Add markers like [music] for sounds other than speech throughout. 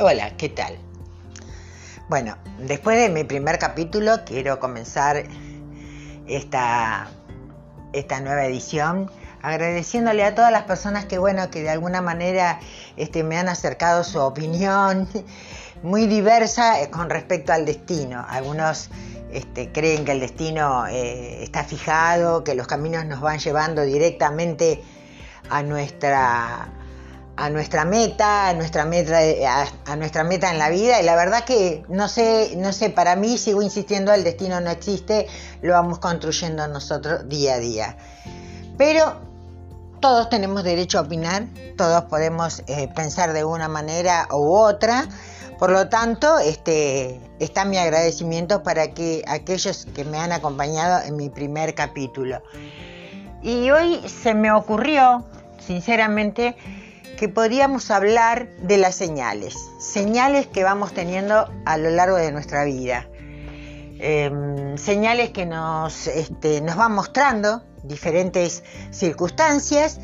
Hola, ¿qué tal? Bueno, después de mi primer capítulo quiero comenzar esta, esta nueva edición agradeciéndole a todas las personas que, bueno, que de alguna manera este, me han acercado su opinión [laughs] muy diversa eh, con respecto al destino. Algunos este, creen que el destino eh, está fijado, que los caminos nos van llevando directamente a nuestra a nuestra meta, a nuestra meta, a, nuestra meta en la vida. Y la verdad que no sé, no sé, para mí sigo insistiendo, el destino no existe, lo vamos construyendo nosotros día a día. Pero todos tenemos derecho a opinar, todos podemos eh, pensar de una manera u otra. Por lo tanto, este, está mi agradecimiento para que aquellos que me han acompañado en mi primer capítulo. Y hoy se me ocurrió, sinceramente, que podríamos hablar de las señales, señales que vamos teniendo a lo largo de nuestra vida. Em, señales que nos, este, nos van mostrando diferentes circunstancias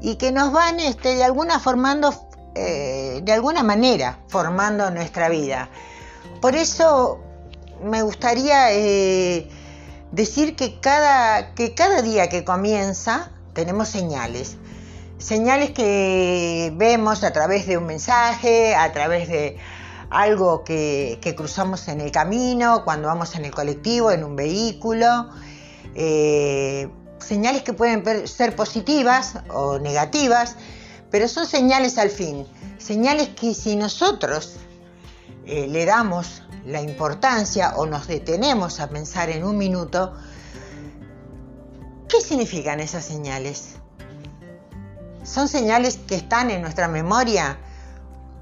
y que nos van este, de alguna formando, eh, de alguna manera formando nuestra vida. Por eso me gustaría eh, decir que cada, que cada día que comienza tenemos señales señales que vemos a través de un mensaje, a través de algo que, cruzamos en el camino, cuando vamos en el colectivo, en un vehículo, eh, señales que pueden ser positivas o negativas, pero son señales al fin, señales que si nosotros eh, le damos la importancia o nos detenemos a pensar en un minuto, ¿qué significan esas señales? Son señales que están en nuestra memoria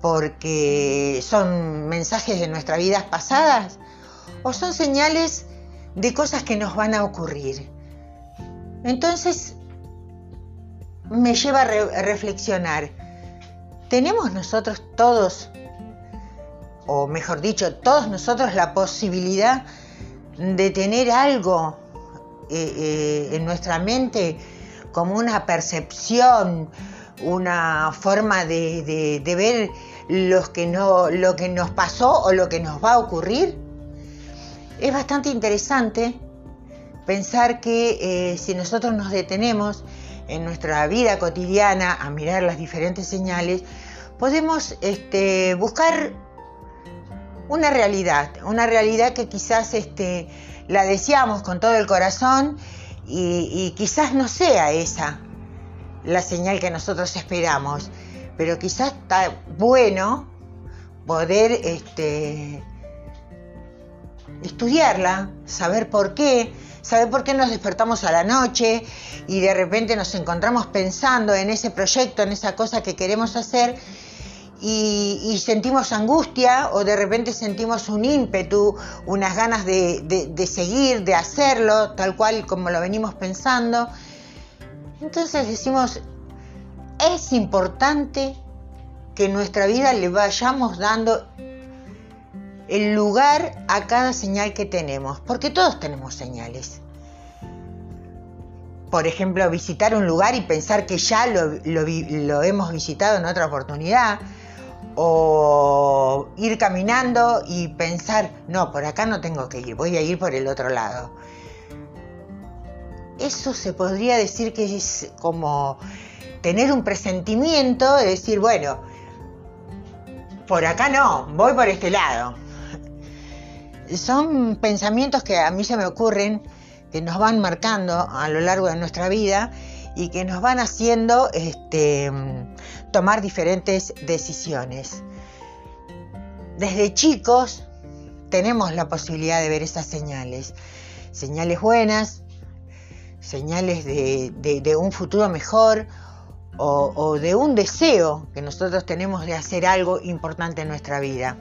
porque son mensajes de nuestras vidas pasadas o son señales de cosas que nos van a ocurrir. Entonces me lleva a, reflexionar, ¿tenemos nosotros todos, o mejor dicho, todos nosotros la posibilidad de tener algo eh, eh, en nuestra mente como una percepción, una forma de, ver lo que, no, lo que nos pasó o lo que nos va a ocurrir. Es bastante interesante pensar que eh, si nosotros nos detenemos en nuestra vida cotidiana a mirar las diferentes señales, podemos este, buscar una realidad, una realidad que quizás este, la deseamos con todo el corazón y, quizás no sea esa la señal que nosotros esperamos, pero quizás está bueno poder este, estudiarla, saber por qué, saber por qué nos despertamos a la noche y de repente nos encontramos pensando en ese proyecto, en esa cosa que queremos hacer y, sentimos angustia o de repente sentimos un ímpetu, unas ganas de, seguir, de hacerlo, tal cual como lo venimos pensando. Entonces decimos, es importante que nuestra vida le vayamos dando el lugar a cada señal que tenemos, porque todos tenemos señales. Por ejemplo, visitar un lugar y pensar que ya lo hemos visitado en otra oportunidad, o ir caminando y pensar, no, por acá no tengo que ir, voy a ir por el otro lado. Eso se podría decir que es como tener un presentimiento de decir, bueno, por acá no, voy por este lado. Son pensamientos que a mí se me ocurren, que nos van marcando a lo largo de nuestra vida y que nos van haciendo este, tomar diferentes decisiones. Desde chicos tenemos la posibilidad de ver esas señales, señales buenas, señales de, un futuro mejor o, de un deseo que nosotros tenemos de hacer algo importante en nuestra vida.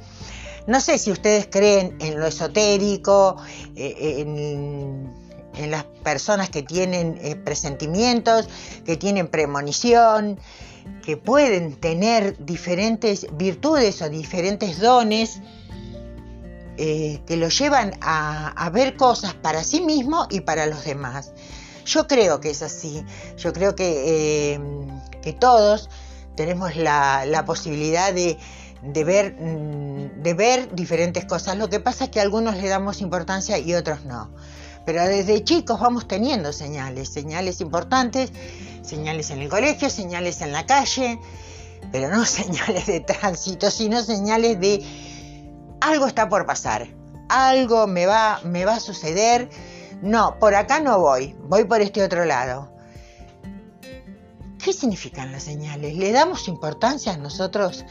No sé si ustedes creen en lo esotérico, eh, en, las personas que tienen eh, presentimientos, que tienen premonición, que pueden tener diferentes virtudes o diferentes dones eh, que los llevan a, ver cosas para sí mismo y para los demás. Yo creo que es así, yo creo que, eh, que todos tenemos la, posibilidad de, de ver, mm, de ver diferentes cosas. Lo que pasa es que a algunos le damos importancia y otros no. Pero desde chicos vamos teniendo señales, señales importantes, señales en el colegio, señales en la calle, pero no [laughs] señales de tránsito, sino señales de algo está por pasar, algo me va, me va a suceder. No, por acá no voy, voy por este otro lado. ¿Qué significan las señales? ¿Le damos importancia a nosotros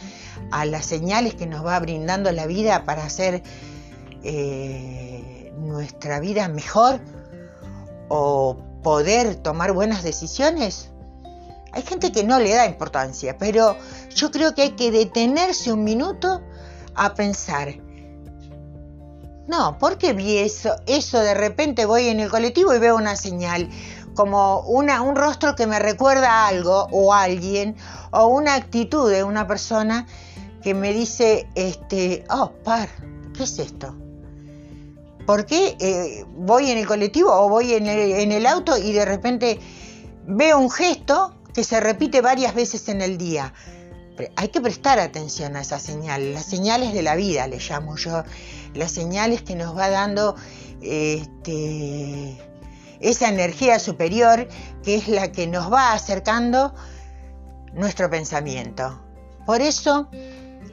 a las señales que nos va brindando la vida para hacer eh, nuestra vida mejor o poder tomar buenas decisiones? Hay gente que no le da importancia, pero yo creo que hay que detenerse un minuto a pensar. No, ¿por qué vi eso? Eso de repente voy en el colectivo y veo una señal, como una, un rostro que me recuerda a algo o alguien, o una actitud de una persona que me dice, este, oh, par, ¿qué es esto? ¿Por qué eh, voy en el colectivo o voy en el, auto y de repente veo un gesto que se repite varias veces en el día? hay que prestar atención a esas señales, las señales de la vida, le llamo yo, las señales que nos va dando este, esa energía superior que es la que nos va acercando nuestro pensamiento. Por eso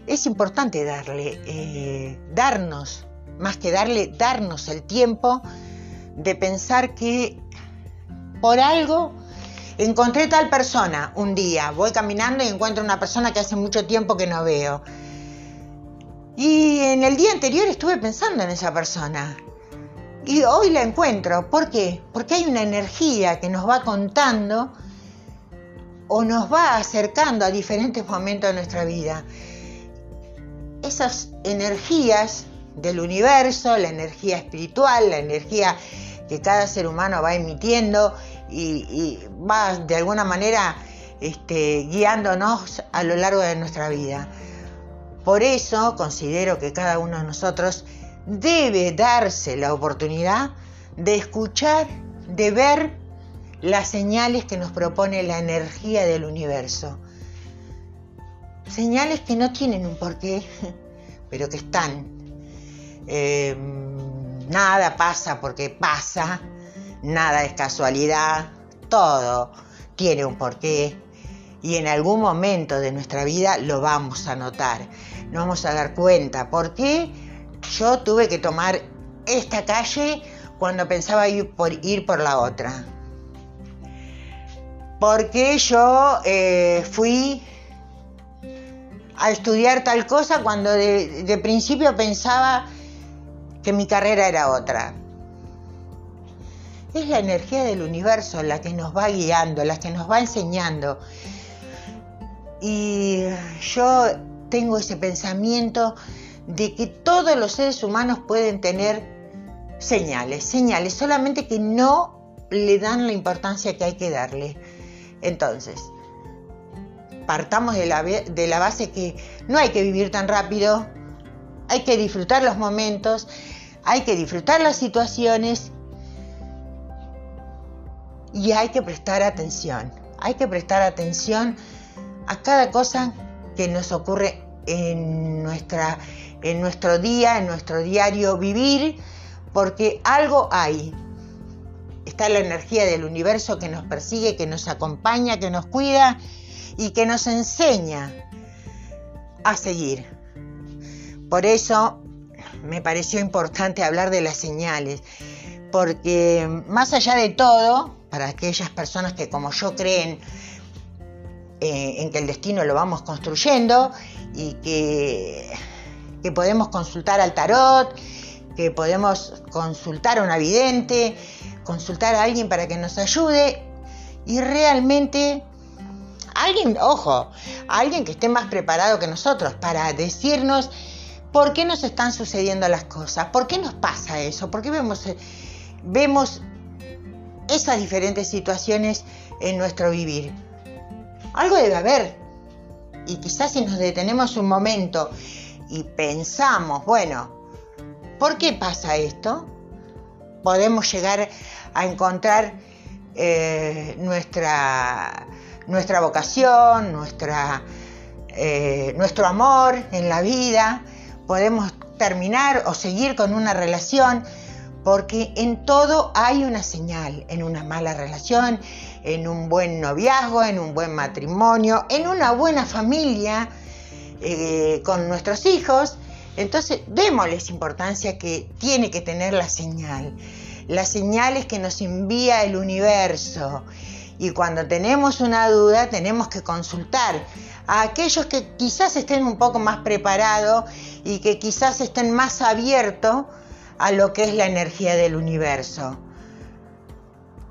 es importante darle, eh, darnos más que darle, darnos el tiempo de pensar que por algo encontré tal persona un día, voy caminando y encuentro una persona que hace mucho tiempo que no veo. Y en el día anterior estuve pensando en esa persona. Y hoy la encuentro. ¿Por qué? Porque hay una energía que nos va contando o nos va acercando a diferentes momentos de nuestra vida. Esas energías del universo, la energía espiritual, la energía que cada ser humano va emitiendo y, va de alguna manera este, guiándonos a lo largo de nuestra vida. Por eso considero que cada uno de nosotros debe darse la oportunidad de escuchar, de ver las señales que nos propone la energía del universo. Señales que no tienen un porqué, [laughs] pero que están eh, nada pasa porque pasa, nada es casualidad, todo tiene un porqué y en algún momento de nuestra vida lo vamos a notar, nos vamos a dar cuenta por qué yo tuve que tomar esta calle cuando pensaba ir por, ir por la otra. Porque yo eh, fui a estudiar tal cosa cuando de principio pensaba que mi carrera era otra. Es la energía del universo la que nos va guiando, la que nos va enseñando. Y yo tengo ese pensamiento de que todos los seres humanos pueden tener señales, señales, solamente que no le dan la importancia que hay que darle. Entonces, partamos de la, de la base que no hay que vivir tan rápido, hay que disfrutar los momentos, hay que disfrutar las situaciones y hay que prestar atención. Hay que prestar atención a cada cosa que nos ocurre en, nuestra, en nuestro día, en nuestro diario vivir, porque algo hay. Está la energía del universo que nos persigue, que nos acompaña, que nos cuida y que nos enseña a seguir. Por eso me pareció importante hablar de las señales, porque más allá de todo, para aquellas personas que como yo creen eh, en que el destino lo vamos construyendo y que, podemos consultar al tarot, que podemos consultar a un vidente, consultar a alguien para que nos ayude y realmente alguien, ojo, alguien que esté más preparado que nosotros para decirnos ¿Por qué nos están sucediendo las cosas? ¿Por qué nos pasa eso? ¿Por qué vemos, eh, vemos esas diferentes situaciones en nuestro vivir? Algo debe haber. Y quizás si nos detenemos un momento y pensamos, bueno, ¿por qué pasa esto? Podemos llegar a encontrar eh, nuestra, nuestra vocación, nuestra eh, nuestro amor en la vida, podemos terminar o seguir con una relación, porque en todo hay una señal, en una mala relación, en un buen noviazgo, en un buen matrimonio, en una buena familia eh, con nuestros hijos. Entonces, démosles importancia que tiene que tener la señal. Las señales que nos envía el universo. Y cuando tenemos una duda, tenemos que consultar a aquellos que quizás estén un poco más preparados y que quizás estén más abiertos a lo que es la energía del universo.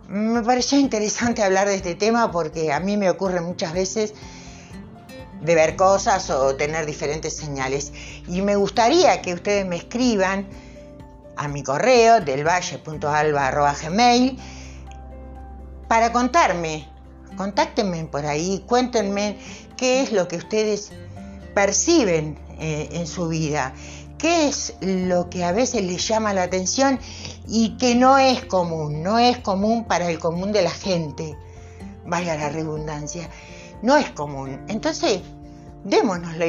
Me pareció interesante hablar de este tema porque a mí me ocurre muchas veces de ver cosas o tener diferentes señales. Y me gustaría que ustedes me escriban a mi correo delvalle.alba.gmail para contarme. Contáctenme por ahí, cuéntenme qué es lo que ustedes perciben eh, en su vida, qué es lo que a veces les llama la atención y que no es común, no es común para el común de la gente, valga la redundancia, no es común. Entonces, démonos la,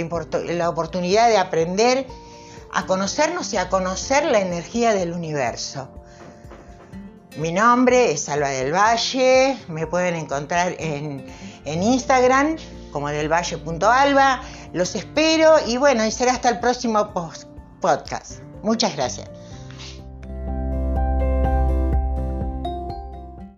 la oportunidad de aprender a conocernos y a conocer la energía del universo. Mi nombre es Alba del Valle, me pueden encontrar en, en Instagram como delvalle.alba. Los espero y bueno, y será hasta el próximo podcast. Muchas gracias.